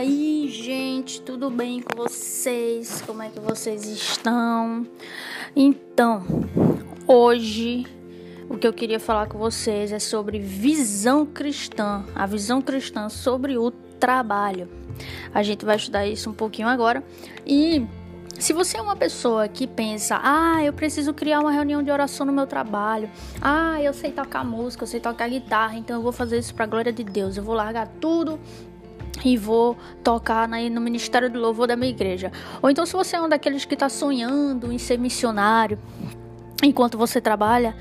aí, gente? Tudo bem com vocês? Como é que vocês estão? Então, hoje o que eu queria falar com vocês é sobre visão cristã, a visão cristã sobre o trabalho. A gente vai estudar isso um pouquinho agora e se você é uma pessoa que pensa, ah, eu preciso criar uma reunião de oração no meu trabalho, ah, eu sei tocar música, eu sei tocar guitarra, então eu vou fazer isso para a glória de Deus, eu vou largar tudo e vou tocar no Ministério do Louvor da minha igreja. Ou então, se você é um daqueles que está sonhando em ser missionário enquanto você trabalha,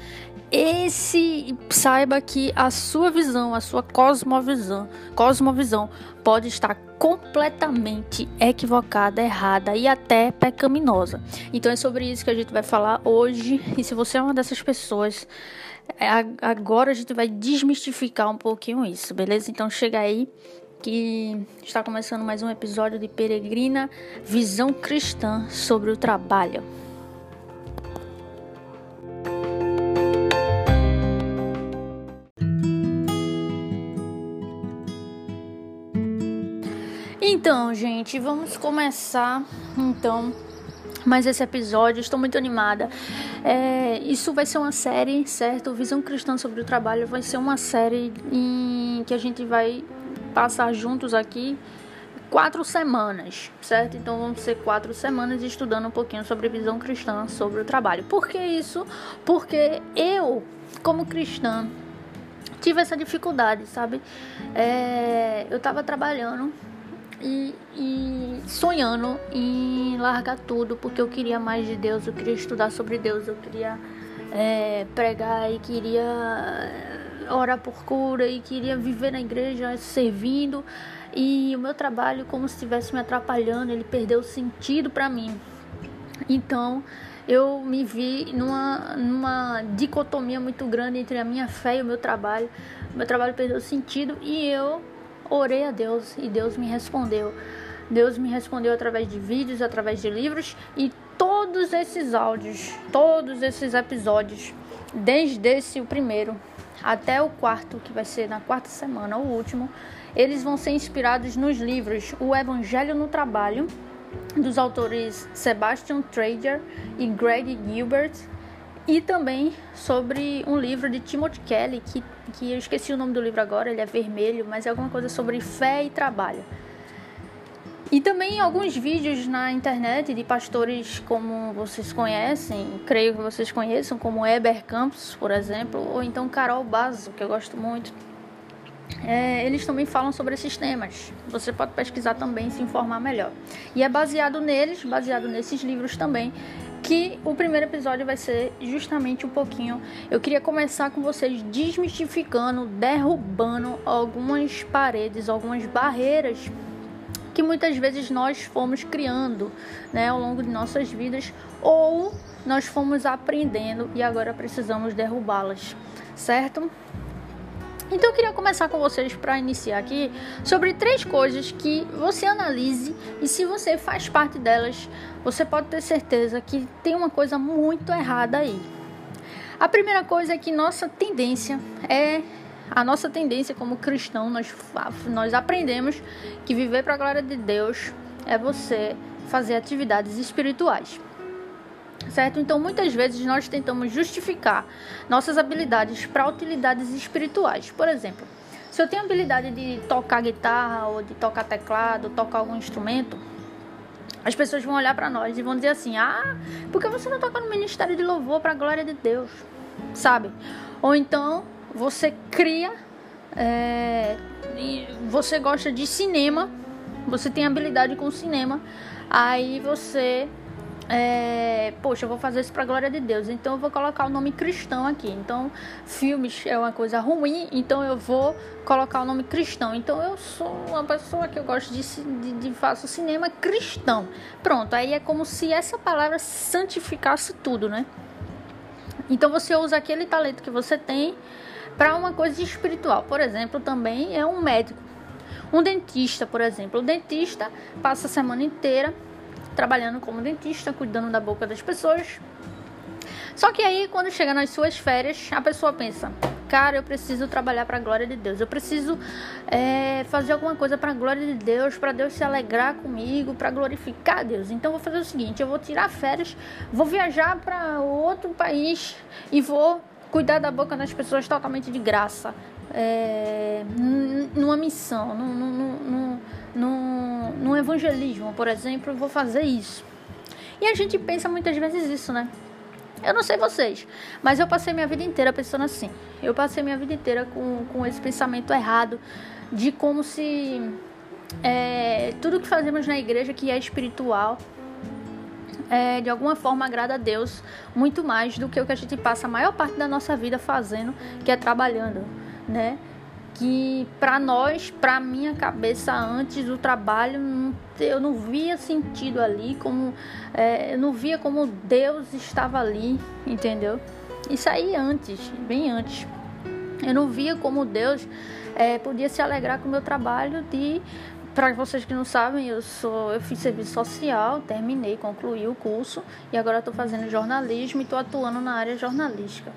esse saiba que a sua visão, a sua cosmovisão, cosmovisão pode estar completamente equivocada, errada e até pecaminosa. Então é sobre isso que a gente vai falar hoje. E se você é uma dessas pessoas, é, agora a gente vai desmistificar um pouquinho isso, beleza? Então chega aí que está começando mais um episódio de Peregrina Visão Cristã sobre o Trabalho. Então, gente, vamos começar então mais esse episódio. Estou muito animada. É, isso vai ser uma série, certo? Visão Cristã sobre o Trabalho vai ser uma série em que a gente vai passar juntos aqui quatro semanas, certo? Então vão ser quatro semanas estudando um pouquinho sobre visão cristã sobre o trabalho. Por que isso? Porque eu, como cristã, tive essa dificuldade, sabe? É, eu tava trabalhando e, e, sonhando em largar tudo porque eu queria mais de Deus, eu queria estudar sobre Deus, eu queria é, pregar e queria orar por cura e queria viver na igreja servindo e o meu trabalho como se estivesse me atrapalhando, ele perdeu sentido para mim. Então, eu me vi numa, numa dicotomia muito grande entre a minha fé e o meu trabalho. O meu trabalho perdeu sentido e eu orei a Deus e Deus me respondeu. Deus me respondeu através de vídeos, através de livros e todos esses áudios, todos esses episódios, desde esse o primeiro até o quarto, que vai ser na quarta semana, o último, eles vão ser inspirados nos livros O Evangelho no Trabalho, dos autores Sebastian Trager e Greg Gilbert, e também sobre um livro de Timothy Kelly, que, que eu esqueci o nome do livro agora, ele é vermelho, mas é alguma coisa sobre fé e trabalho. E também alguns vídeos na internet de pastores como vocês conhecem, creio que vocês conheçam, como Eber Campos, por exemplo, ou então Carol Basso, que eu gosto muito. É, eles também falam sobre esses temas. Você pode pesquisar também se informar melhor. E é baseado neles, baseado nesses livros também, que o primeiro episódio vai ser justamente um pouquinho. Eu queria começar com vocês desmistificando, derrubando algumas paredes, algumas barreiras que muitas vezes nós fomos criando né, ao longo de nossas vidas ou nós fomos aprendendo e agora precisamos derrubá-las, certo? Então eu queria começar com vocês para iniciar aqui sobre três coisas que você analise e se você faz parte delas, você pode ter certeza que tem uma coisa muito errada aí. A primeira coisa é que nossa tendência é a nossa tendência como cristão, nós, nós aprendemos que viver para a glória de Deus é você fazer atividades espirituais. Certo? Então, muitas vezes nós tentamos justificar nossas habilidades para utilidades espirituais. Por exemplo, se eu tenho habilidade de tocar guitarra ou de tocar teclado, tocar algum instrumento, as pessoas vão olhar para nós e vão dizer assim: "Ah, por que você não toca no ministério de louvor para a glória de Deus?" Sabe? Ou então, você cria, é, você gosta de cinema, você tem habilidade com cinema, aí você é, poxa, eu vou fazer isso para glória de Deus, então eu vou colocar o nome cristão aqui. Então, filmes é uma coisa ruim, então eu vou colocar o nome cristão. Então, eu sou uma pessoa que eu gosto de, de, de faço cinema cristão. Pronto, aí é como se essa palavra santificasse tudo, né? Então, você usa aquele talento que você tem para uma coisa espiritual. Por exemplo, também é um médico. Um dentista, por exemplo. O dentista passa a semana inteira trabalhando como dentista, cuidando da boca das pessoas. Só que aí, quando chega nas suas férias, a pessoa pensa: cara, eu preciso trabalhar para a glória de Deus. Eu preciso é, fazer alguma coisa para a glória de Deus, para Deus se alegrar comigo, para glorificar Deus. Então, vou fazer o seguinte: eu vou tirar férias, vou viajar para outro país e vou cuidar da boca das pessoas totalmente de graça. É, numa missão, num, evangelismo, por exemplo, vou fazer isso. E a gente pensa muitas vezes isso, né? Eu não sei vocês, mas eu passei minha vida inteira pensando assim. Eu passei minha vida inteira com, com esse pensamento errado de como se é, tudo que fazemos na igreja que é espiritual é, de alguma forma agrada a Deus muito mais do que o que a gente passa a maior parte da nossa vida fazendo, que é trabalhando, né? que para nós, para minha cabeça antes do trabalho, eu não via sentido ali, como é, eu não via como Deus estava ali, entendeu? Isso aí antes, bem antes. Eu não via como Deus é, podia se alegrar com o meu trabalho de para vocês que não sabem, eu sou, eu fiz serviço social, terminei, concluí o curso e agora estou fazendo jornalismo e estou atuando na área jornalística,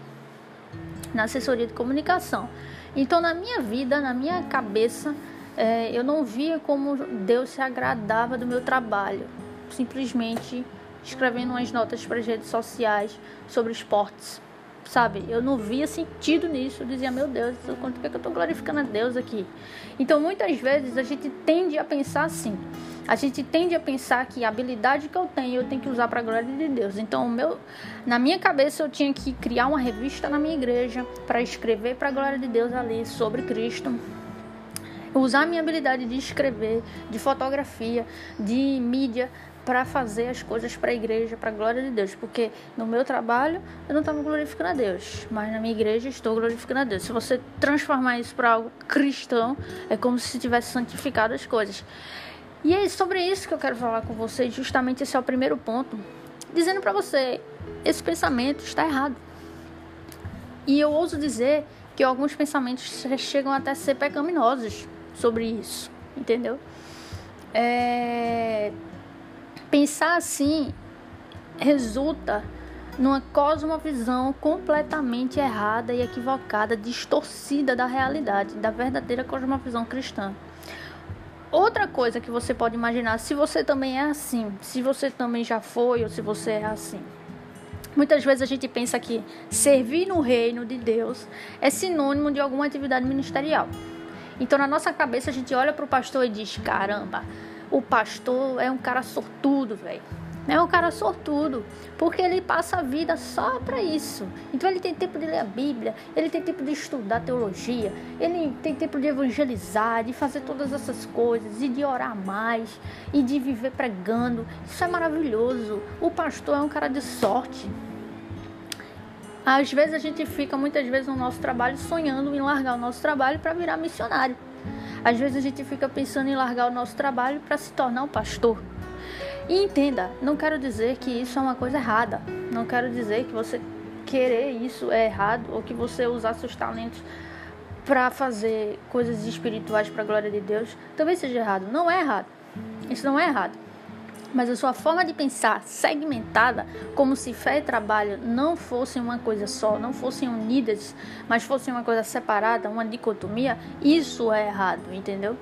na assessoria de comunicação. Então, na minha vida, na minha cabeça, é, eu não via como Deus se agradava do meu trabalho, simplesmente escrevendo umas notas para as redes sociais sobre esportes, sabe? Eu não via sentido nisso, eu dizia, meu Deus, quanto que, é que eu estou glorificando a Deus aqui? Então, muitas vezes a gente tende a pensar assim. A gente tende a pensar que a habilidade que eu tenho eu tenho que usar para a glória de Deus. Então, meu, na minha cabeça eu tinha que criar uma revista na minha igreja para escrever para a glória de Deus ali sobre Cristo. Usar a minha habilidade de escrever, de fotografia, de mídia para fazer as coisas para a igreja, para a glória de Deus, porque no meu trabalho eu não estava glorificando a Deus, mas na minha igreja estou glorificando a Deus. Se você transformar isso para algo cristão, é como se tivesse santificado as coisas. E é sobre isso que eu quero falar com você, justamente esse é o primeiro ponto, dizendo para você, esse pensamento está errado. E eu ouso dizer que alguns pensamentos chegam até a ser pecaminosos sobre isso, entendeu? É... Pensar assim resulta numa cosmovisão completamente errada e equivocada, distorcida da realidade, da verdadeira cosmovisão cristã. Outra coisa que você pode imaginar, se você também é assim, se você também já foi ou se você é assim. Muitas vezes a gente pensa que servir no reino de Deus é sinônimo de alguma atividade ministerial. Então, na nossa cabeça, a gente olha para o pastor e diz: caramba, o pastor é um cara sortudo, velho é um cara sortudo, porque ele passa a vida só para isso. Então ele tem tempo de ler a Bíblia, ele tem tempo de estudar teologia, ele tem tempo de evangelizar, de fazer todas essas coisas, e de orar mais, e de viver pregando. Isso é maravilhoso. O pastor é um cara de sorte. Às vezes a gente fica muitas vezes no nosso trabalho sonhando em largar o nosso trabalho para virar missionário. Às vezes a gente fica pensando em largar o nosso trabalho para se tornar um pastor. E entenda, não quero dizer que isso é uma coisa errada. Não quero dizer que você querer isso é errado ou que você usar seus talentos para fazer coisas espirituais para a glória de Deus talvez seja errado. Não é errado. Isso não é errado. Mas a sua forma de pensar segmentada, como se fé e trabalho não fossem uma coisa só, não fossem unidas, mas fossem uma coisa separada, uma dicotomia, isso é errado, entendeu?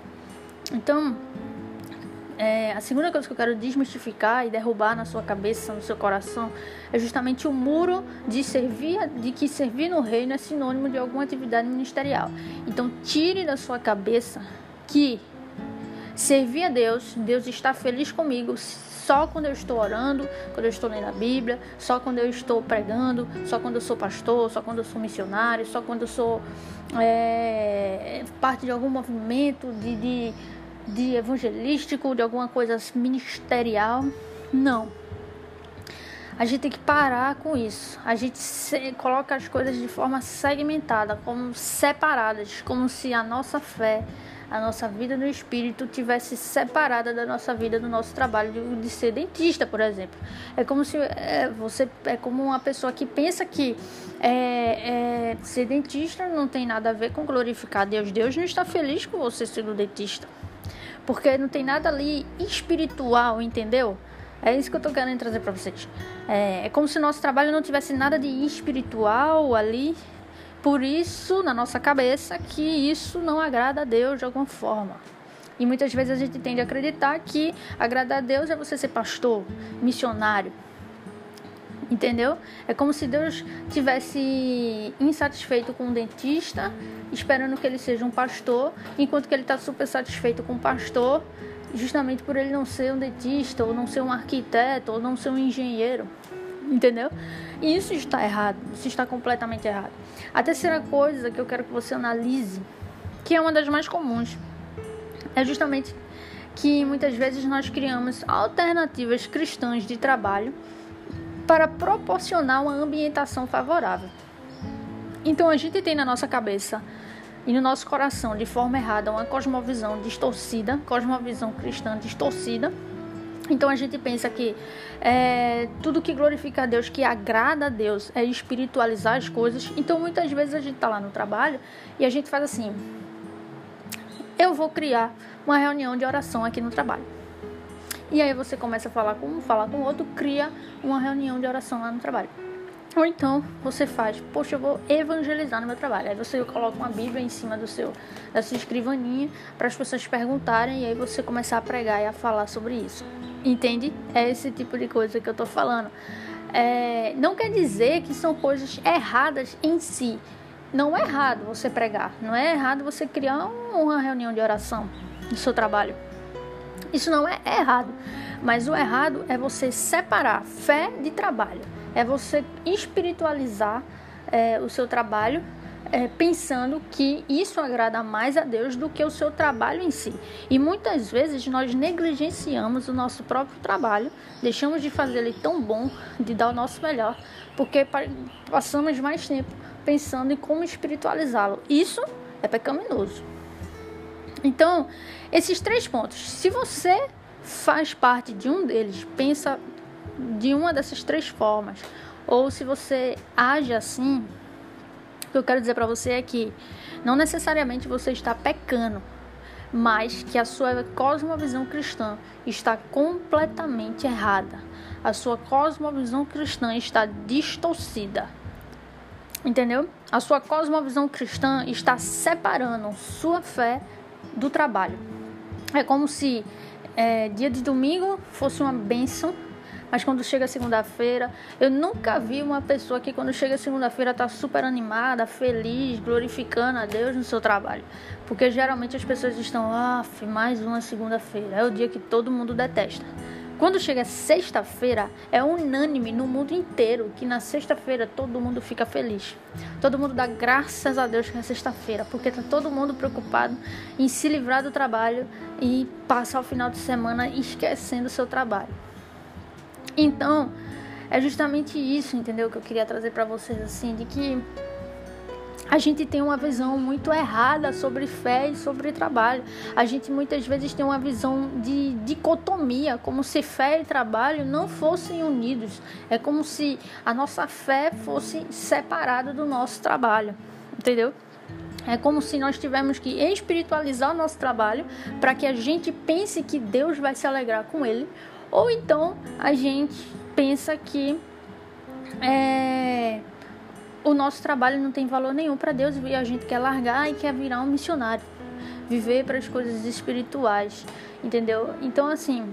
Então, é, a segunda coisa que eu quero desmistificar e derrubar na sua cabeça, no seu coração, é justamente o muro de servir, de que servir no reino é sinônimo de alguma atividade ministerial. Então, tire da sua cabeça que servir a Deus, Deus está feliz comigo só quando eu estou orando, quando eu estou lendo a Bíblia, só quando eu estou pregando, só quando eu sou pastor, só quando eu sou missionário, só quando eu sou é, parte de algum movimento de, de de evangelístico, de alguma coisa ministerial. Não. A gente tem que parar com isso. A gente se, coloca as coisas de forma segmentada, como separadas, como se a nossa fé, a nossa vida no espírito tivesse separada da nossa vida, do nosso trabalho de, de ser dentista, por exemplo. É como se é, você é como uma pessoa que pensa que é, é, ser dentista não tem nada a ver com glorificar Deus. Deus não está feliz com você sendo dentista. Porque não tem nada ali espiritual, entendeu? É isso que eu tô querendo trazer para vocês. É, é, como se nosso trabalho não tivesse nada de espiritual ali, por isso, na nossa cabeça, que isso não agrada a Deus de alguma forma. E muitas vezes a gente tende a acreditar que agradar a Deus é você ser pastor, missionário. Entendeu? É como se Deus tivesse insatisfeito com um dentista, esperando que ele seja um pastor, enquanto que ele está super satisfeito com o pastor, justamente por ele não ser um dentista, ou não ser um arquiteto, ou não ser um engenheiro. Entendeu? E isso está errado, isso está completamente errado. A terceira coisa que eu quero que você analise, que é uma das mais comuns, é justamente que muitas vezes nós criamos alternativas cristãs de trabalho para proporcionar uma ambientação favorável. Então a gente tem na nossa cabeça e no nosso coração, de forma errada, uma cosmovisão distorcida, cosmovisão cristã distorcida então a gente pensa que é, tudo que glorifica a Deus, que agrada a Deus, é espiritualizar as coisas. Então muitas vezes a gente está lá no trabalho e a gente faz assim: eu vou criar uma reunião de oração aqui no trabalho. E aí você começa a falar com um, falar com o outro, cria uma reunião de oração lá no trabalho. Ou então você faz, poxa, eu vou evangelizar no meu trabalho. Aí você coloca uma Bíblia em cima do seu, da sua escrivaninha para as pessoas perguntarem e aí você começar a pregar e a falar sobre isso. Entende? É esse tipo de coisa que eu tô falando. É, não quer dizer que são coisas erradas em si. Não é errado você pregar. Não é errado você criar uma reunião de oração no seu trabalho. Isso não é errado. Mas o errado é você separar fé de trabalho. É você espiritualizar é, o seu trabalho é, pensando que isso agrada mais a Deus do que o seu trabalho em si. E muitas vezes nós negligenciamos o nosso próprio trabalho, deixamos de fazer ele tão bom, de dar o nosso melhor, porque passamos mais tempo pensando em como espiritualizá-lo. Isso é pecaminoso. Então, esses três pontos, se você faz parte de um deles, pensa de uma dessas três formas, ou se você age assim, o que eu quero dizer para você é que não necessariamente você está pecando, mas que a sua cosmovisão cristã está completamente errada. A sua cosmovisão cristã está distorcida. Entendeu? A sua cosmovisão cristã está separando sua fé do trabalho. É como se é, dia de domingo fosse uma bênção mas quando chega segunda-feira, eu nunca vi uma pessoa que quando chega segunda-feira tá super animada, feliz, glorificando a Deus no seu trabalho. Porque geralmente as pessoas estão, ah, mais uma segunda-feira. É o dia que todo mundo detesta. Quando chega sexta-feira, é unânime no mundo inteiro que na sexta-feira todo mundo fica feliz. Todo mundo dá graças a Deus que é sexta-feira, porque tá todo mundo preocupado em se livrar do trabalho e passar o final de semana esquecendo o seu trabalho. Então, é justamente isso, entendeu? Que eu queria trazer para vocês, assim, de que a gente tem uma visão muito errada sobre fé e sobre trabalho. A gente muitas vezes tem uma visão de dicotomia, como se fé e trabalho não fossem unidos. É como se a nossa fé fosse separada do nosso trabalho, entendeu? É como se nós tivéssemos que espiritualizar o nosso trabalho para que a gente pense que Deus vai se alegrar com ele, ou então a gente pensa que é, o nosso trabalho não tem valor nenhum para Deus e a gente quer largar e quer virar um missionário, viver para as coisas espirituais, entendeu? Então, assim,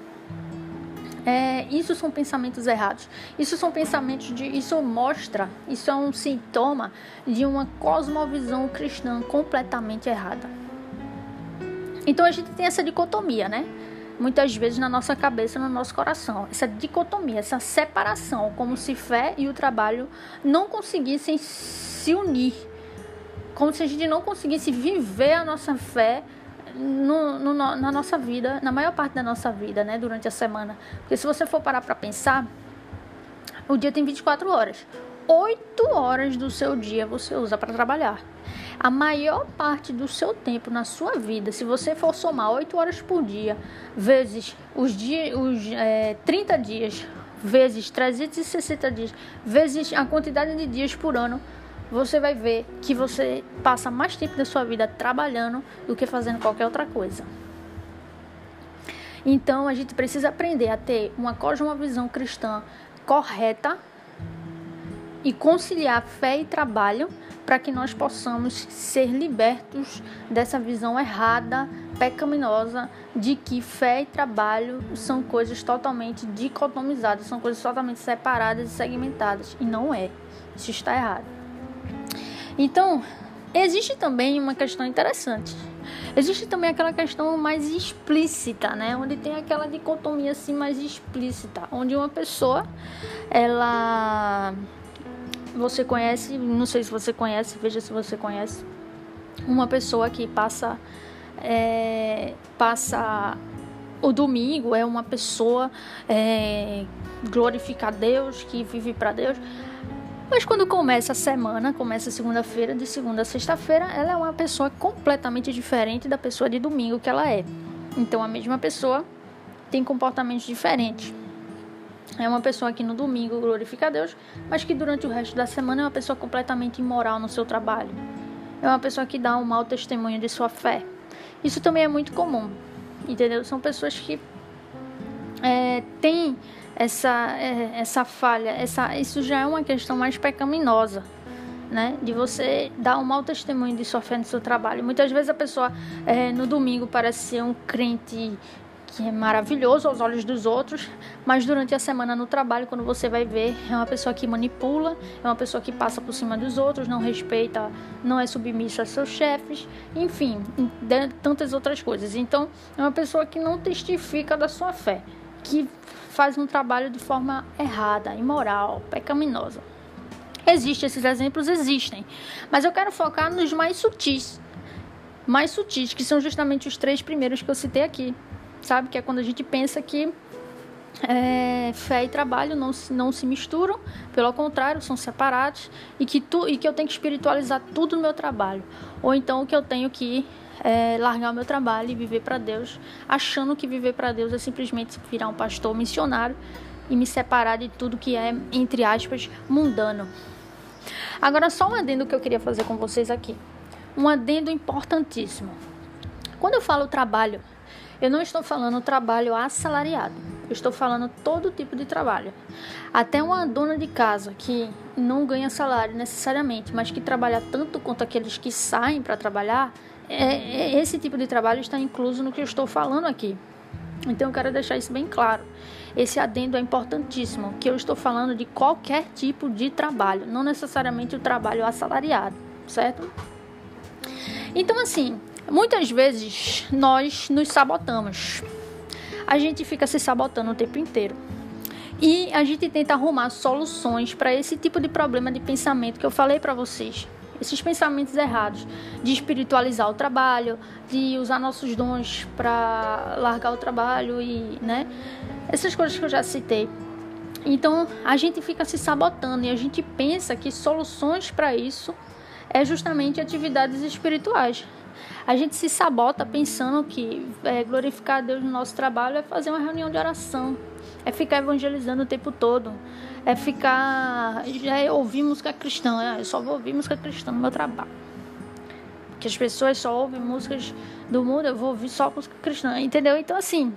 é, isso são pensamentos errados. Isso são pensamentos de. Isso mostra, isso é um sintoma de uma cosmovisão cristã completamente errada. Então a gente tem essa dicotomia, né? Muitas vezes na nossa cabeça, no nosso coração. Essa dicotomia, essa separação, como se fé e o trabalho não conseguissem se unir. Como se a gente não conseguisse viver a nossa fé no, no, na nossa vida, na maior parte da nossa vida, né, durante a semana. Porque se você for parar para pensar, o dia tem 24 horas. 8 horas do seu dia você usa para trabalhar. A maior parte do seu tempo na sua vida, se você for somar 8 horas por dia, vezes os, dias, os é, 30 dias, vezes 360 dias, vezes a quantidade de dias por ano, você vai ver que você passa mais tempo da sua vida trabalhando do que fazendo qualquer outra coisa. Então a gente precisa aprender a ter uma cosmovisão cristã correta e conciliar fé e trabalho para que nós possamos ser libertos dessa visão errada, pecaminosa de que fé e trabalho são coisas totalmente dicotomizadas, são coisas totalmente separadas e segmentadas. E não é. Isso está errado. Então, existe também uma questão interessante. Existe também aquela questão mais explícita, né? Onde tem aquela dicotomia assim mais explícita, onde uma pessoa ela você conhece, não sei se você conhece, veja se você conhece, uma pessoa que passa é, passa o domingo é uma pessoa é, a Deus, que vive para Deus. Mas quando começa a semana, começa segunda-feira, de segunda a sexta-feira, ela é uma pessoa completamente diferente da pessoa de domingo que ela é. Então a mesma pessoa tem comportamentos diferentes. É uma pessoa que no domingo glorifica a Deus, mas que durante o resto da semana é uma pessoa completamente imoral no seu trabalho. É uma pessoa que dá um mau testemunho de sua fé. Isso também é muito comum, entendeu? São pessoas que é, têm essa, é, essa falha, essa, isso já é uma questão mais pecaminosa, né? De você dar um mau testemunho de sua fé no seu trabalho. Muitas vezes a pessoa é, no domingo parece ser um crente que é maravilhoso aos olhos dos outros, mas durante a semana no trabalho, quando você vai ver, é uma pessoa que manipula, é uma pessoa que passa por cima dos outros, não respeita, não é submissa a seus chefes, enfim, tantas outras coisas. Então, é uma pessoa que não testifica da sua fé, que faz um trabalho de forma errada, imoral, pecaminosa. Existem esses exemplos, existem, mas eu quero focar nos mais sutis. Mais sutis, que são justamente os três primeiros que eu citei aqui sabe? Que é quando a gente pensa que é, fé e trabalho não se, não se misturam, pelo contrário, são separados e que, tu, e que eu tenho que espiritualizar tudo no meu trabalho. Ou então que eu tenho que é, largar o meu trabalho e viver para Deus, achando que viver para Deus é simplesmente virar um pastor missionário e me separar de tudo que é, entre aspas, mundano. Agora, só um adendo que eu queria fazer com vocês aqui. Um adendo importantíssimo. Quando eu falo trabalho, eu não estou falando trabalho assalariado, eu estou falando todo tipo de trabalho. Até uma dona de casa que não ganha salário necessariamente, mas que trabalha tanto quanto aqueles que saem para trabalhar, é, é, esse tipo de trabalho está incluso no que eu estou falando aqui. Então eu quero deixar isso bem claro. Esse adendo é importantíssimo, que eu estou falando de qualquer tipo de trabalho, não necessariamente o trabalho assalariado, certo? Então assim, Muitas vezes nós nos sabotamos. A gente fica se sabotando o tempo inteiro. E a gente tenta arrumar soluções para esse tipo de problema de pensamento que eu falei para vocês. Esses pensamentos errados de espiritualizar o trabalho, de usar nossos dons para largar o trabalho e, né? Essas coisas que eu já citei. Então, a gente fica se sabotando e a gente pensa que soluções para isso é justamente atividades espirituais. A gente se sabota pensando que é, glorificar a Deus no nosso trabalho é fazer uma reunião de oração, é ficar evangelizando o tempo todo, é ficar. já é ouvir música cristã. Ah, eu só vou ouvir música cristã no meu trabalho. Porque as pessoas só ouvem músicas do mundo, eu vou ouvir só música cristã, entendeu? Então, assim,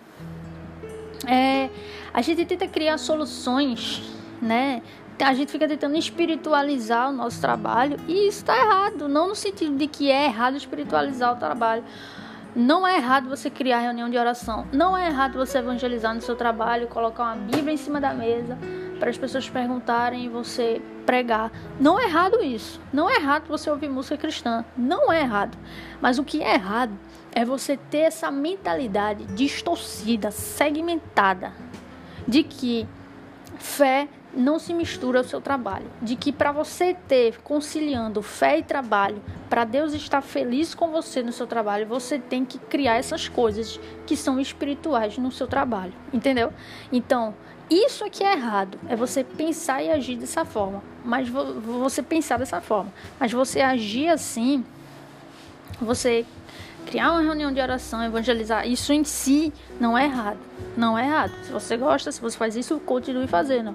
é, a gente tenta criar soluções, né? A gente fica tentando espiritualizar o nosso trabalho e isso está errado. Não no sentido de que é errado espiritualizar o trabalho. Não é errado você criar reunião de oração. Não é errado você evangelizar no seu trabalho, colocar uma Bíblia em cima da mesa para as pessoas perguntarem e você pregar. Não é errado isso. Não é errado você ouvir música cristã. Não é errado. Mas o que é errado é você ter essa mentalidade distorcida, segmentada, de que fé não se mistura ao seu trabalho. De que para você ter conciliando fé e trabalho, para Deus estar feliz com você no seu trabalho, você tem que criar essas coisas que são espirituais no seu trabalho, entendeu? Então, isso aqui é errado, é você pensar e agir dessa forma, mas você pensar dessa forma, mas você agir assim, você criar uma reunião de oração, evangelizar, isso em si não é errado. Não é errado. Se você gosta, se você faz isso, continue fazendo.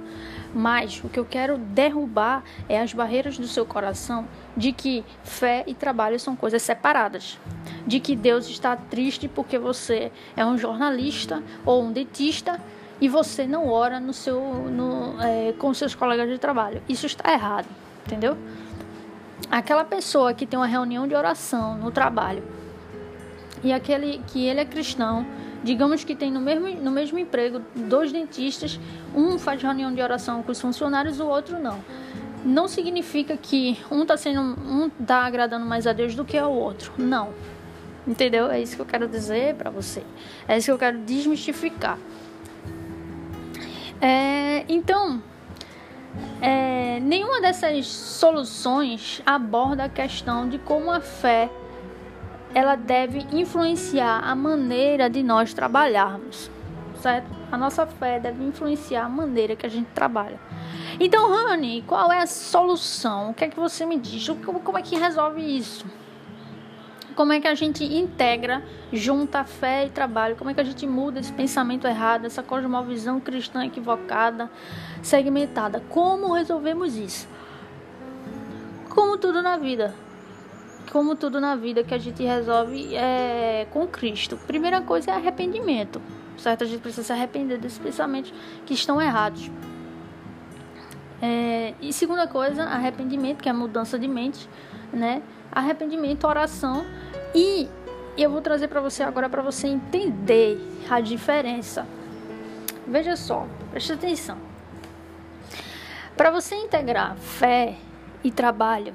Mas o que eu quero derrubar é as barreiras do seu coração de que fé e trabalho são coisas separadas. De que Deus está triste porque você é um jornalista ou um dentista e você não ora no seu, no, é, com seus colegas de trabalho. Isso está errado, entendeu? Aquela pessoa que tem uma reunião de oração no trabalho e aquele que ele é cristão, digamos que tem no mesmo, no mesmo emprego dois dentistas, um faz reunião de oração com os funcionários, o outro não. Não significa que um está sendo um tá agradando mais a Deus do que o outro. Não. Entendeu? É isso que eu quero dizer para você. É isso que eu quero desmistificar. É, então, é, nenhuma dessas soluções aborda a questão de como a fé ela deve influenciar a maneira de nós trabalharmos, certo? A nossa fé deve influenciar a maneira que a gente trabalha. Então, Rani, qual é a solução? O que é que você me diz? Como é que resolve isso? Como é que a gente integra, junta fé e trabalho? Como é que a gente muda esse pensamento errado, essa cosmovisão cristã equivocada, segmentada? Como resolvemos isso? Como tudo na vida, como tudo na vida que a gente resolve é com Cristo. Primeira coisa é arrependimento, certo? A gente precisa se arrepender desses pensamentos que estão errados. É, e segunda coisa, arrependimento, que é mudança de mente, né? Arrependimento, oração e eu vou trazer para você agora para você entender a diferença. Veja só, preste atenção. Para você integrar fé e trabalho,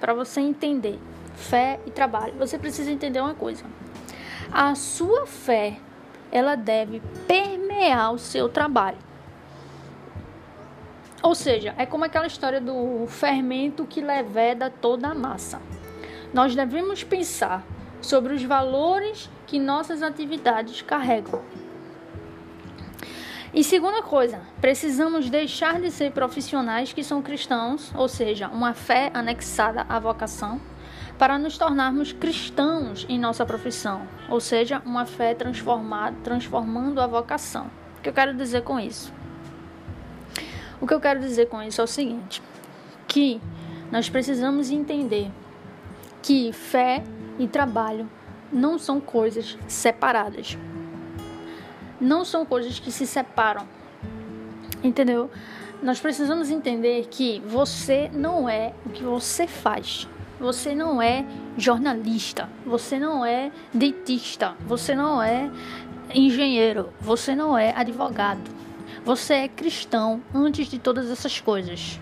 para você entender fé e trabalho, você precisa entender uma coisa. A sua fé, ela deve permear o seu trabalho. Ou seja, é como aquela história do fermento que leveda toda a massa. Nós devemos pensar sobre os valores que nossas atividades carregam. E segunda coisa, precisamos deixar de ser profissionais que são cristãos, ou seja, uma fé anexada à vocação, para nos tornarmos cristãos em nossa profissão, ou seja, uma fé transformada, transformando a vocação. O que eu quero dizer com isso? O que eu quero dizer com isso é o seguinte: que nós precisamos entender que fé e trabalho não são coisas separadas. Não são coisas que se separam. Entendeu? Nós precisamos entender que você não é o que você faz. Você não é jornalista, você não é dentista, você não é engenheiro, você não é advogado. Você é cristão antes de todas essas coisas.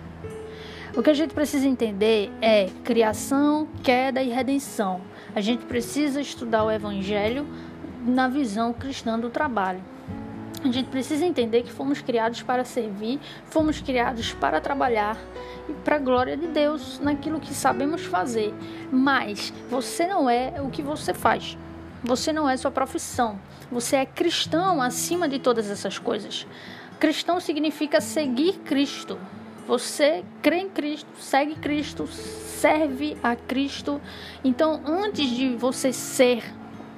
O que a gente precisa entender é criação, queda e redenção. A gente precisa estudar o evangelho na visão cristã do trabalho. A gente precisa entender que fomos criados para servir, fomos criados para trabalhar e para a glória de Deus naquilo que sabemos fazer. Mas você não é o que você faz. Você não é sua profissão. Você é cristão acima de todas essas coisas. Cristão significa seguir Cristo. Você crê em Cristo, segue Cristo, serve a Cristo. Então, antes de você ser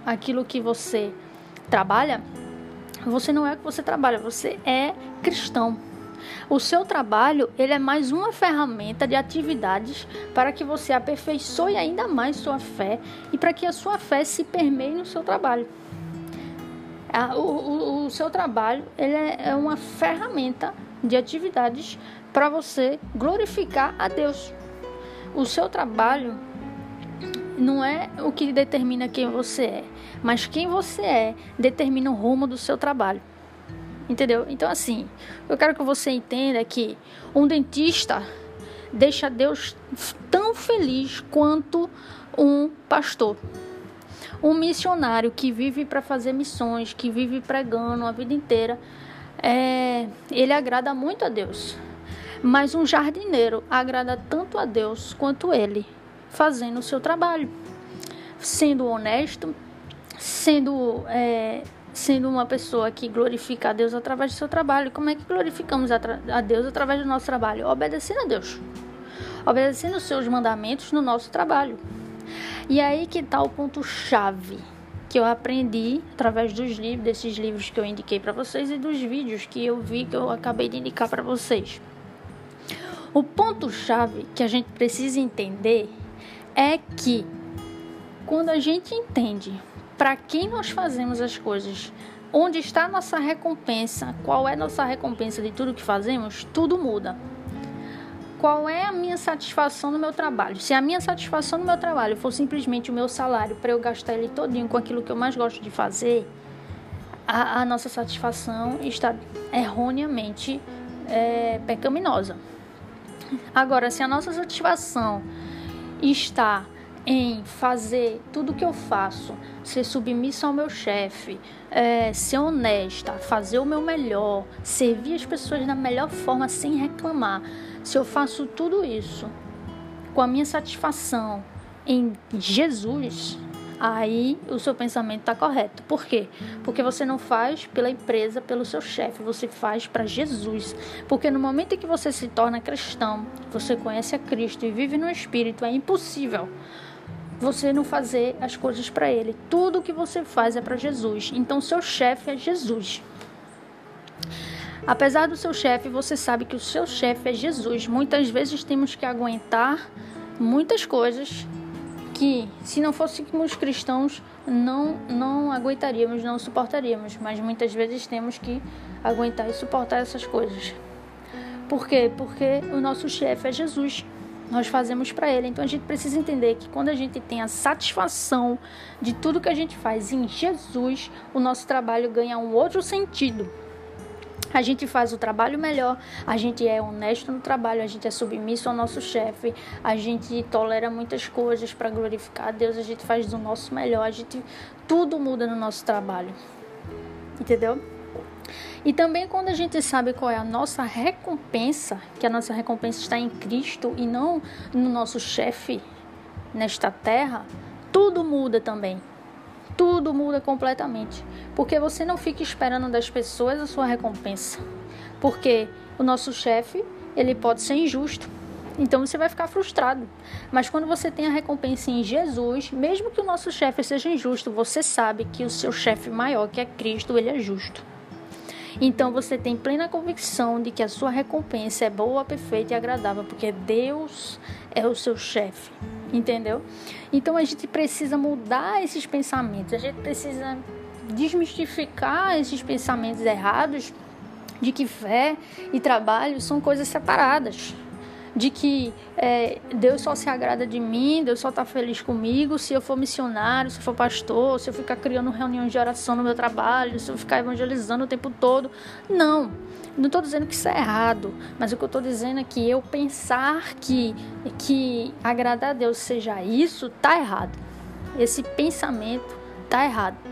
aquilo que você trabalha, você não é o que você trabalha, você é cristão. O seu trabalho, ele é mais uma ferramenta de atividades para que você aperfeiçoe ainda mais sua fé e para que a sua fé se permeie no seu trabalho. O, o, o seu trabalho ele é, é uma ferramenta de atividades para você glorificar a Deus. O seu trabalho não é o que determina quem você é, mas quem você é determina o rumo do seu trabalho. Entendeu? Então, assim, eu quero que você entenda que um dentista deixa Deus tão feliz quanto um pastor. Um missionário que vive para fazer missões, que vive pregando a vida inteira, é, ele agrada muito a Deus. Mas um jardineiro agrada tanto a Deus quanto ele, fazendo o seu trabalho, sendo honesto, sendo, é, sendo uma pessoa que glorifica a Deus através do seu trabalho. Como é que glorificamos a, a Deus através do nosso trabalho? Obedecendo a Deus, obedecendo os seus mandamentos no nosso trabalho. E aí que está o ponto-chave que eu aprendi através dos livros, desses livros que eu indiquei para vocês e dos vídeos que eu vi que eu acabei de indicar para vocês. O ponto-chave que a gente precisa entender é que quando a gente entende para quem nós fazemos as coisas onde está a nossa recompensa, qual é a nossa recompensa de tudo que fazemos, tudo muda. Qual é a minha satisfação no meu trabalho? Se a minha satisfação no meu trabalho for simplesmente o meu salário para eu gastar ele todinho com aquilo que eu mais gosto de fazer, a, a nossa satisfação está erroneamente é, pecaminosa. Agora, se a nossa satisfação está em fazer tudo que eu faço, ser submissa ao meu chefe, é, ser honesta, fazer o meu melhor, servir as pessoas da melhor forma sem reclamar. Se eu faço tudo isso com a minha satisfação em Jesus, aí o seu pensamento está correto. Por quê? Porque você não faz pela empresa, pelo seu chefe, você faz para Jesus. Porque no momento em que você se torna cristão, você conhece a Cristo e vive no Espírito, é impossível você não fazer as coisas para Ele. Tudo que você faz é para Jesus. Então, seu chefe é Jesus. Apesar do seu chefe, você sabe que o seu chefe é Jesus. Muitas vezes temos que aguentar muitas coisas que, se não fôssemos cristãos, não, não aguentaríamos, não suportaríamos. Mas muitas vezes temos que aguentar e suportar essas coisas. Por quê? Porque o nosso chefe é Jesus nós fazemos para Ele. Então a gente precisa entender que quando a gente tem a satisfação de tudo que a gente faz em Jesus, o nosso trabalho ganha um outro sentido. A gente faz o trabalho melhor, a gente é honesto no trabalho, a gente é submisso ao nosso chefe, a gente tolera muitas coisas para glorificar a Deus, a gente faz do nosso melhor, a gente tudo muda no nosso trabalho. Entendeu? E também quando a gente sabe qual é a nossa recompensa, que a nossa recompensa está em Cristo e não no nosso chefe nesta terra, tudo muda também. Tudo muda completamente. Porque você não fica esperando das pessoas a sua recompensa. Porque o nosso chefe, ele pode ser injusto. Então você vai ficar frustrado. Mas quando você tem a recompensa em Jesus, mesmo que o nosso chefe seja injusto, você sabe que o seu chefe maior, que é Cristo, ele é justo. Então você tem plena convicção de que a sua recompensa é boa, perfeita e agradável, porque Deus é o seu chefe, entendeu? Então a gente precisa mudar esses pensamentos, a gente precisa desmistificar esses pensamentos errados de que fé e trabalho são coisas separadas de que é, Deus só se agrada de mim, Deus só está feliz comigo se eu for missionário, se eu for pastor, se eu ficar criando reuniões de oração no meu trabalho, se eu ficar evangelizando o tempo todo. Não, não estou dizendo que isso é errado, mas o que eu estou dizendo é que eu pensar que, que agradar a Deus seja isso, está errado. Esse pensamento está errado.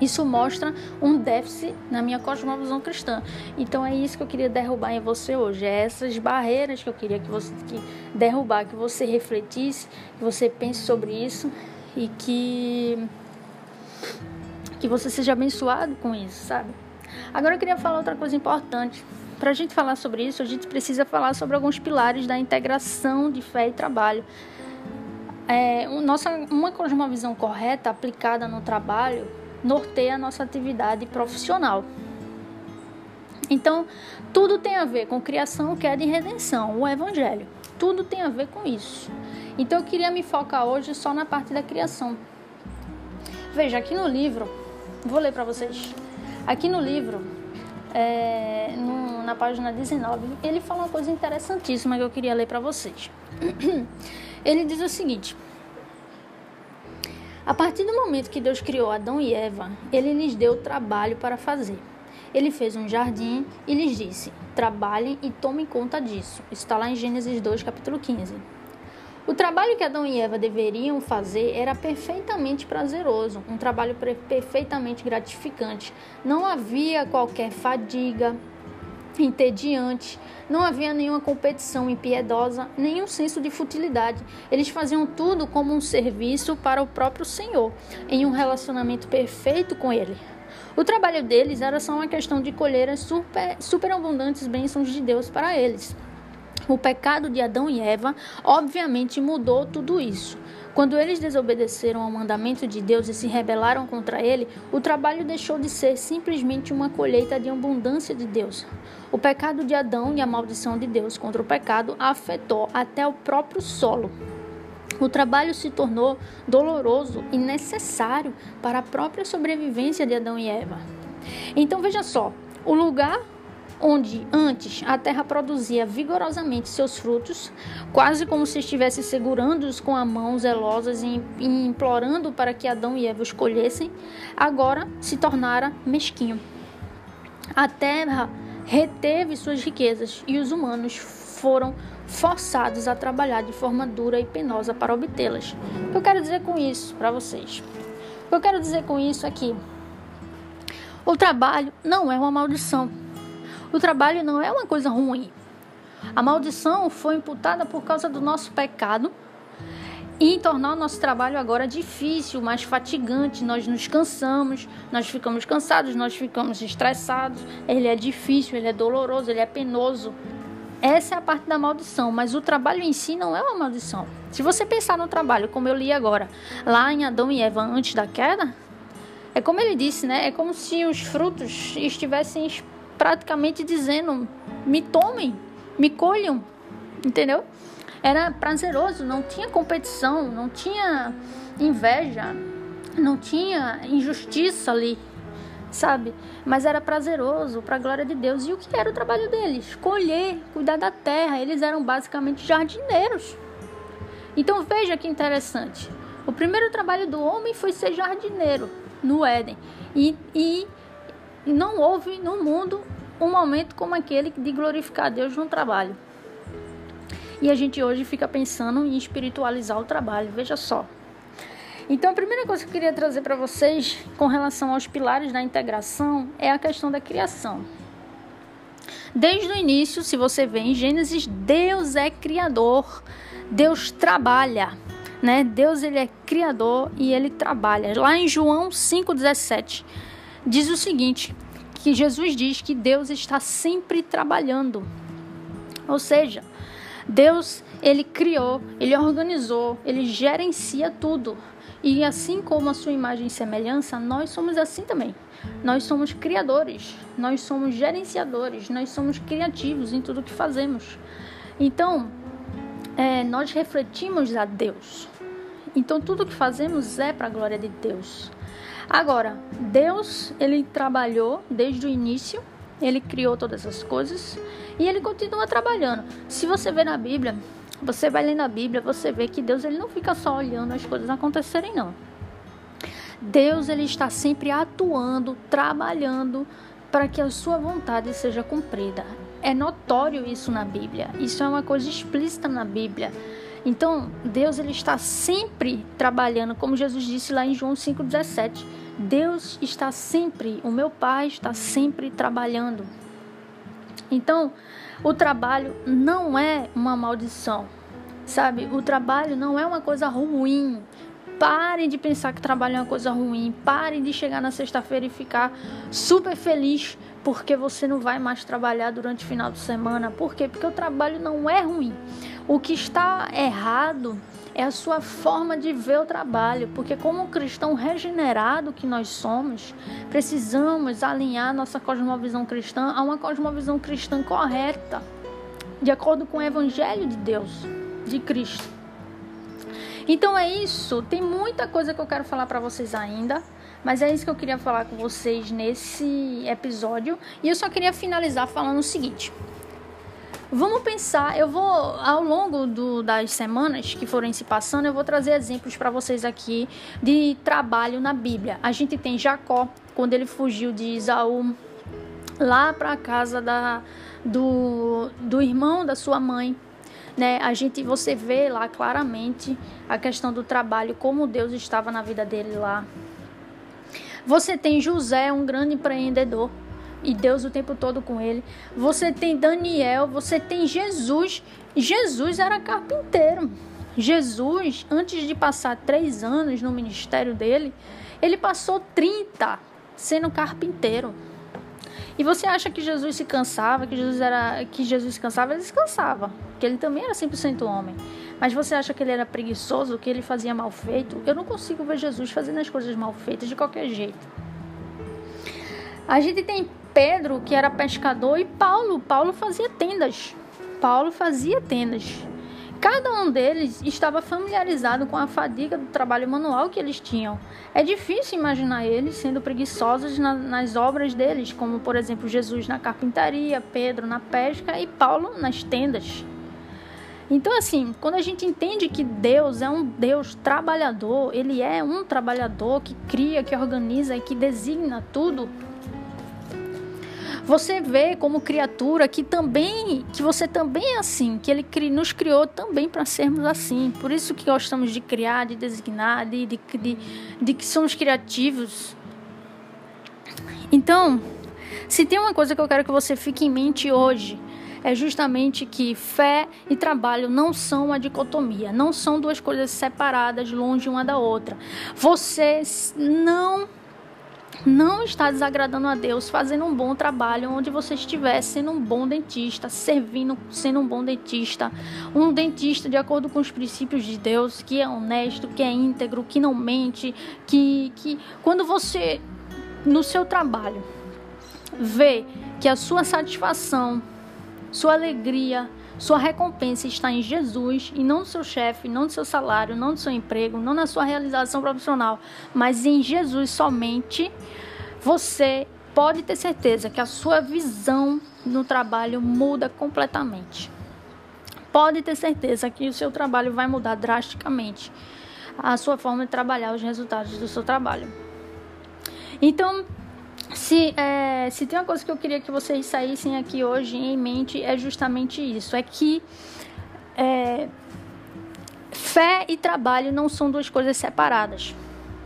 Isso mostra um déficit na minha cosmovisão cristã. Então é isso que eu queria derrubar em você hoje. É essas barreiras que eu queria que você que derrubar, que você refletisse, que você pense sobre isso e que que você seja abençoado com isso, sabe? Agora eu queria falar outra coisa importante. Para a gente falar sobre isso, a gente precisa falar sobre alguns pilares da integração de fé e trabalho. É, nossa, uma cosmovisão correta aplicada no trabalho norteia a nossa atividade profissional. Então, tudo tem a ver com criação, queda e redenção, o evangelho. Tudo tem a ver com isso. Então, eu queria me focar hoje só na parte da criação. Veja, aqui no livro, vou ler para vocês. Aqui no livro, é, no, na página 19, ele fala uma coisa interessantíssima que eu queria ler para vocês. Ele diz o seguinte: a partir do momento que Deus criou Adão e Eva, ele lhes deu trabalho para fazer. Ele fez um jardim e lhes disse: Trabalhem e tomem conta disso. Está lá em Gênesis 2, capítulo 15. O trabalho que Adão e Eva deveriam fazer era perfeitamente prazeroso, um trabalho perfeitamente gratificante. Não havia qualquer fadiga, entediante, não havia nenhuma competição impiedosa, nenhum senso de futilidade. Eles faziam tudo como um serviço para o próprio Senhor, em um relacionamento perfeito com Ele. O trabalho deles era só uma questão de colher as super, superabundantes bênçãos de Deus para eles. O pecado de Adão e Eva, obviamente, mudou tudo isso. Quando eles desobedeceram ao mandamento de Deus e se rebelaram contra ele, o trabalho deixou de ser simplesmente uma colheita de abundância de Deus. O pecado de Adão e a maldição de Deus contra o pecado afetou até o próprio solo. O trabalho se tornou doloroso e necessário para a própria sobrevivência de Adão e Eva. Então veja só, o lugar onde antes a terra produzia vigorosamente seus frutos, quase como se estivesse segurando-os com a mão zelosas e implorando para que Adão e Eva os colhessem, agora se tornara mesquinho. A terra reteve suas riquezas e os humanos foram forçados a trabalhar de forma dura e penosa para obtê-las. O que eu quero dizer com isso para vocês? O que eu quero dizer com isso é que o trabalho não é uma maldição. O trabalho não é uma coisa ruim. A maldição foi imputada por causa do nosso pecado e tornar o nosso trabalho agora difícil, mais fatigante. Nós nos cansamos, nós ficamos cansados, nós ficamos estressados. Ele é difícil, ele é doloroso, ele é penoso. Essa é a parte da maldição, mas o trabalho em si não é uma maldição. Se você pensar no trabalho, como eu li agora, lá em Adão e Eva antes da queda, é como ele disse, né? É como se os frutos estivessem praticamente dizendo: me tomem, me colham, entendeu? Era prazeroso, não tinha competição, não tinha inveja, não tinha injustiça ali, sabe? Mas era prazeroso para a glória de Deus. E o que era o trabalho deles? Colher, cuidar da terra. Eles eram basicamente jardineiros. Então veja que interessante. O primeiro trabalho do homem foi ser jardineiro no Éden. E, e não houve no mundo um momento como aquele de glorificar Deus no trabalho. E a gente hoje fica pensando em espiritualizar o trabalho, veja só. Então, a primeira coisa que eu queria trazer para vocês com relação aos pilares da integração é a questão da criação. Desde o início, se você vê em Gênesis, Deus é criador, Deus trabalha, né? Deus ele é criador e ele trabalha. Lá em João 5:17 diz o seguinte: que Jesus diz que Deus está sempre trabalhando. Ou seja, Deus, ele criou, ele organizou, ele gerencia tudo. E assim como a sua imagem e semelhança, nós somos assim também. Nós somos criadores, nós somos gerenciadores, nós somos criativos em tudo que fazemos. Então, é, nós refletimos a Deus. Então, tudo que fazemos é para a glória de Deus. Agora, Deus, ele trabalhou desde o início, ele criou todas as coisas e ele continua trabalhando. Se você vê na Bíblia, você vai ler na Bíblia, você vê que Deus ele não fica só olhando as coisas acontecerem não. Deus ele está sempre atuando, trabalhando para que a sua vontade seja cumprida. É notório isso na Bíblia. Isso é uma coisa explícita na Bíblia. Então, Deus ele está sempre trabalhando, como Jesus disse lá em João 5:17. Deus está sempre, o meu Pai está sempre trabalhando. Então, o trabalho não é uma maldição, sabe? O trabalho não é uma coisa ruim. Parem de pensar que trabalho é uma coisa ruim. Parem de chegar na sexta-feira e ficar super feliz porque você não vai mais trabalhar durante o final de semana. Por quê? Porque o trabalho não é ruim. O que está errado é a sua forma de ver o trabalho, porque como cristão regenerado que nós somos, precisamos alinhar nossa cosmovisão cristã a uma cosmovisão cristã correta, de acordo com o evangelho de Deus, de Cristo. Então é isso, tem muita coisa que eu quero falar para vocês ainda, mas é isso que eu queria falar com vocês nesse episódio, e eu só queria finalizar falando o seguinte: Vamos pensar, eu vou ao longo do, das semanas que forem se passando, eu vou trazer exemplos para vocês aqui de trabalho na Bíblia. A gente tem Jacó, quando ele fugiu de Isaú, lá para a casa da, do, do irmão da sua mãe. Né? A gente, você vê lá claramente a questão do trabalho, como Deus estava na vida dele lá. Você tem José, um grande empreendedor e Deus o tempo todo com ele. Você tem Daniel, você tem Jesus. Jesus era carpinteiro. Jesus, antes de passar três anos no ministério dele, ele passou 30 sendo carpinteiro. E você acha que Jesus se cansava, que Jesus era que Jesus se cansava, ele se cansava, que ele também era 100% homem. Mas você acha que ele era preguiçoso, que ele fazia mal feito? Eu não consigo ver Jesus fazendo as coisas mal feitas de qualquer jeito. A gente tem Pedro, que era pescador, e Paulo. Paulo fazia tendas. Paulo fazia tendas. Cada um deles estava familiarizado com a fadiga do trabalho manual que eles tinham. É difícil imaginar eles sendo preguiçosos na, nas obras deles, como por exemplo Jesus na carpintaria, Pedro na pesca e Paulo nas tendas. Então, assim, quando a gente entende que Deus é um Deus trabalhador, Ele é um trabalhador que cria, que organiza e que designa tudo, você vê como criatura que também, que você também é assim, que ele nos criou também para sermos assim. Por isso que gostamos de criar, de designar, de, de, de, de que somos criativos. Então, se tem uma coisa que eu quero que você fique em mente hoje, é justamente que fé e trabalho não são uma dicotomia, não são duas coisas separadas, longe uma da outra. Você não não está desagradando a Deus, fazendo um bom trabalho onde você estiver, sendo um bom dentista, servindo, sendo um bom dentista, um dentista de acordo com os princípios de Deus, que é honesto, que é íntegro, que não mente, que, que quando você no seu trabalho vê que a sua satisfação, sua alegria, sua recompensa está em Jesus e não no seu chefe, não no seu salário, não no seu emprego, não na sua realização profissional, mas em Jesus somente. Você pode ter certeza que a sua visão no trabalho muda completamente. Pode ter certeza que o seu trabalho vai mudar drasticamente a sua forma de trabalhar, os resultados do seu trabalho. Então, se, é, se tem uma coisa que eu queria que vocês saíssem aqui hoje em mente, é justamente isso: é que é, fé e trabalho não são duas coisas separadas,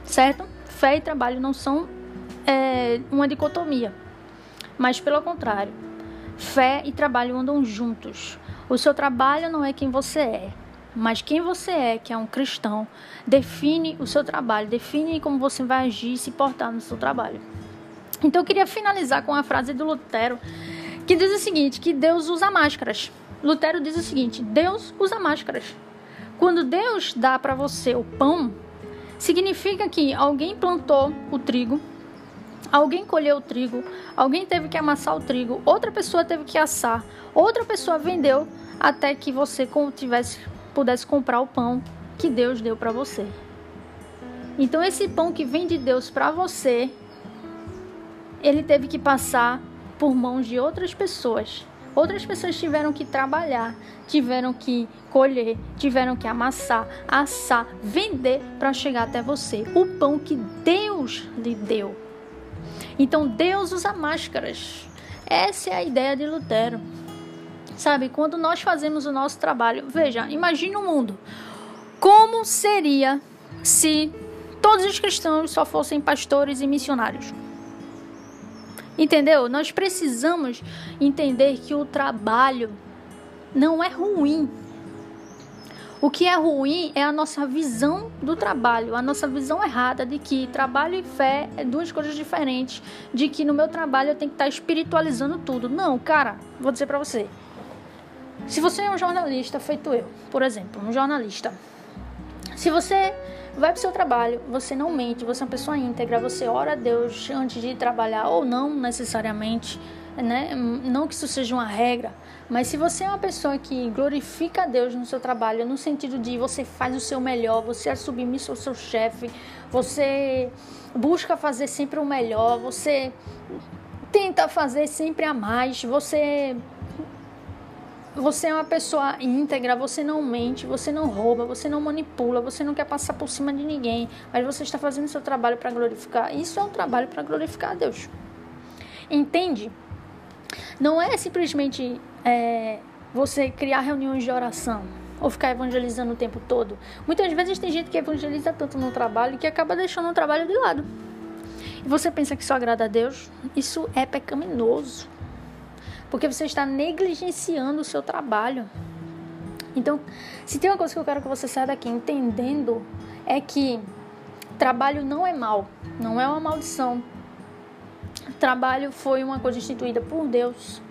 certo? Fé e trabalho não são é, uma dicotomia, mas pelo contrário, fé e trabalho andam juntos. O seu trabalho não é quem você é, mas quem você é, que é um cristão, define o seu trabalho, define como você vai agir e se portar no seu trabalho. Então eu queria finalizar com a frase do Lutero, que diz o seguinte, que Deus usa máscaras. Lutero diz o seguinte: Deus usa máscaras. Quando Deus dá para você o pão, significa que alguém plantou o trigo, alguém colheu o trigo, alguém teve que amassar o trigo, outra pessoa teve que assar, outra pessoa vendeu até que você tivesse, pudesse comprar o pão que Deus deu para você. Então esse pão que vem de Deus para você ele teve que passar por mãos de outras pessoas. Outras pessoas tiveram que trabalhar, tiveram que colher, tiveram que amassar, assar, vender para chegar até você. O pão que Deus lhe deu. Então Deus usa máscaras. Essa é a ideia de Lutero. Sabe, quando nós fazemos o nosso trabalho, veja, imagine o um mundo. Como seria se todos os cristãos só fossem pastores e missionários? Entendeu? Nós precisamos entender que o trabalho não é ruim. O que é ruim é a nossa visão do trabalho, a nossa visão errada de que trabalho e fé é duas coisas diferentes, de que no meu trabalho eu tenho que estar espiritualizando tudo. Não, cara, vou dizer para você. Se você é um jornalista feito eu, por exemplo, um jornalista, se você vai para o seu trabalho, você não mente, você é uma pessoa íntegra, você ora a Deus antes de trabalhar ou não necessariamente, né? Não que isso seja uma regra, mas se você é uma pessoa que glorifica a Deus no seu trabalho, no sentido de você faz o seu melhor, você é submisso ao seu chefe, você busca fazer sempre o melhor, você tenta fazer sempre a mais, você você é uma pessoa íntegra, você não mente, você não rouba, você não manipula, você não quer passar por cima de ninguém, mas você está fazendo seu trabalho para glorificar. Isso é um trabalho para glorificar a Deus. Entende? Não é simplesmente é, você criar reuniões de oração ou ficar evangelizando o tempo todo. Muitas vezes tem gente que evangeliza tanto no trabalho que acaba deixando o trabalho de lado. E você pensa que isso agrada a Deus? Isso é pecaminoso porque você está negligenciando o seu trabalho. Então, se tem uma coisa que eu quero que você saia daqui entendendo, é que trabalho não é mal, não é uma maldição. Trabalho foi uma coisa instituída por Deus.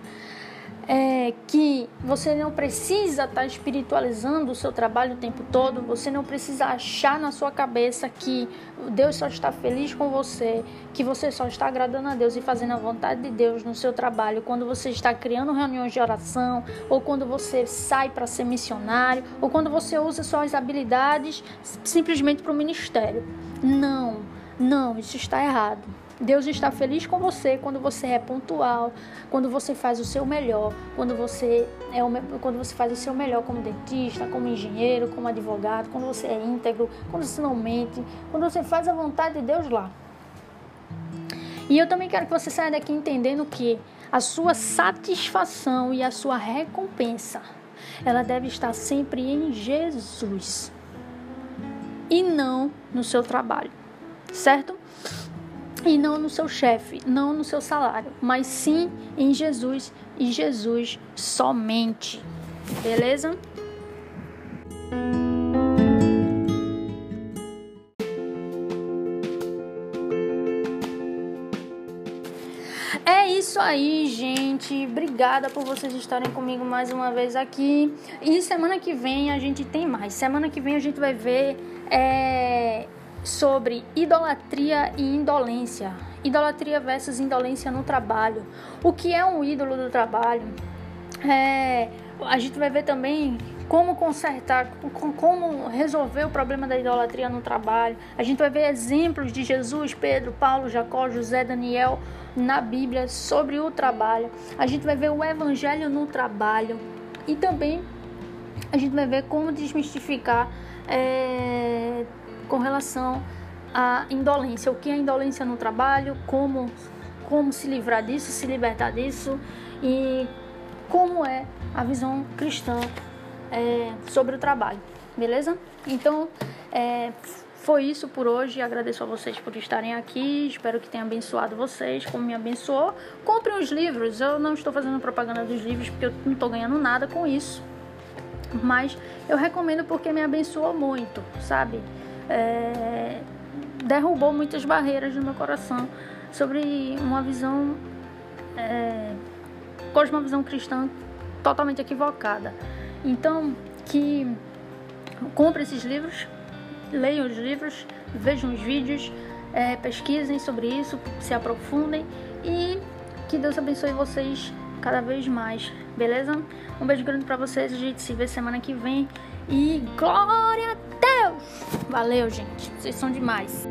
É, que você não precisa estar tá espiritualizando o seu trabalho o tempo todo, você não precisa achar na sua cabeça que Deus só está feliz com você, que você só está agradando a Deus e fazendo a vontade de Deus no seu trabalho, quando você está criando reuniões de oração, ou quando você sai para ser missionário, ou quando você usa suas habilidades simplesmente para o ministério. Não, não, isso está errado. Deus está feliz com você quando você é pontual, quando você faz o seu melhor, quando você é o, quando você faz o seu melhor como dentista, como engenheiro, como advogado, quando você é íntegro, quando você não mente, quando você faz a vontade de Deus lá. E eu também quero que você saia daqui entendendo que a sua satisfação e a sua recompensa, ela deve estar sempre em Jesus e não no seu trabalho, certo? E não no seu chefe, não no seu salário, mas sim em Jesus e Jesus somente. Beleza? É isso aí, gente. Obrigada por vocês estarem comigo mais uma vez aqui. E semana que vem a gente tem mais. Semana que vem a gente vai ver é, sobre idolatria e indolência. Idolatria versus indolência no trabalho. O que é um ídolo do trabalho? É, a gente vai ver também como consertar, como resolver o problema da idolatria no trabalho. A gente vai ver exemplos de Jesus, Pedro, Paulo, Jacó, José, Daniel na Bíblia sobre o trabalho. A gente vai ver o evangelho no trabalho e também a gente vai ver como desmistificar é, com relação à indolência. O que é indolência no trabalho, como, como se livrar disso, se libertar disso e como é a visão cristã é, sobre o trabalho, beleza? Então, é, foi isso por hoje. Agradeço a vocês por estarem aqui. Espero que tenha abençoado vocês, como me abençoou. Comprem os livros. Eu não estou fazendo propaganda dos livros porque eu não estou ganhando nada com isso. Mas eu recomendo porque me abençoou muito, sabe? É, derrubou muitas barreiras no meu coração sobre uma visão, é, cosmovisão cristã totalmente equivocada. Então, que compre esses livros, leiam os livros, vejam os vídeos, é, pesquisem sobre isso, se aprofundem e que Deus abençoe vocês cada vez mais, beleza? Um beijo grande para vocês, a gente se vê semana que vem e glória a Deus! Valeu, gente. Vocês são demais.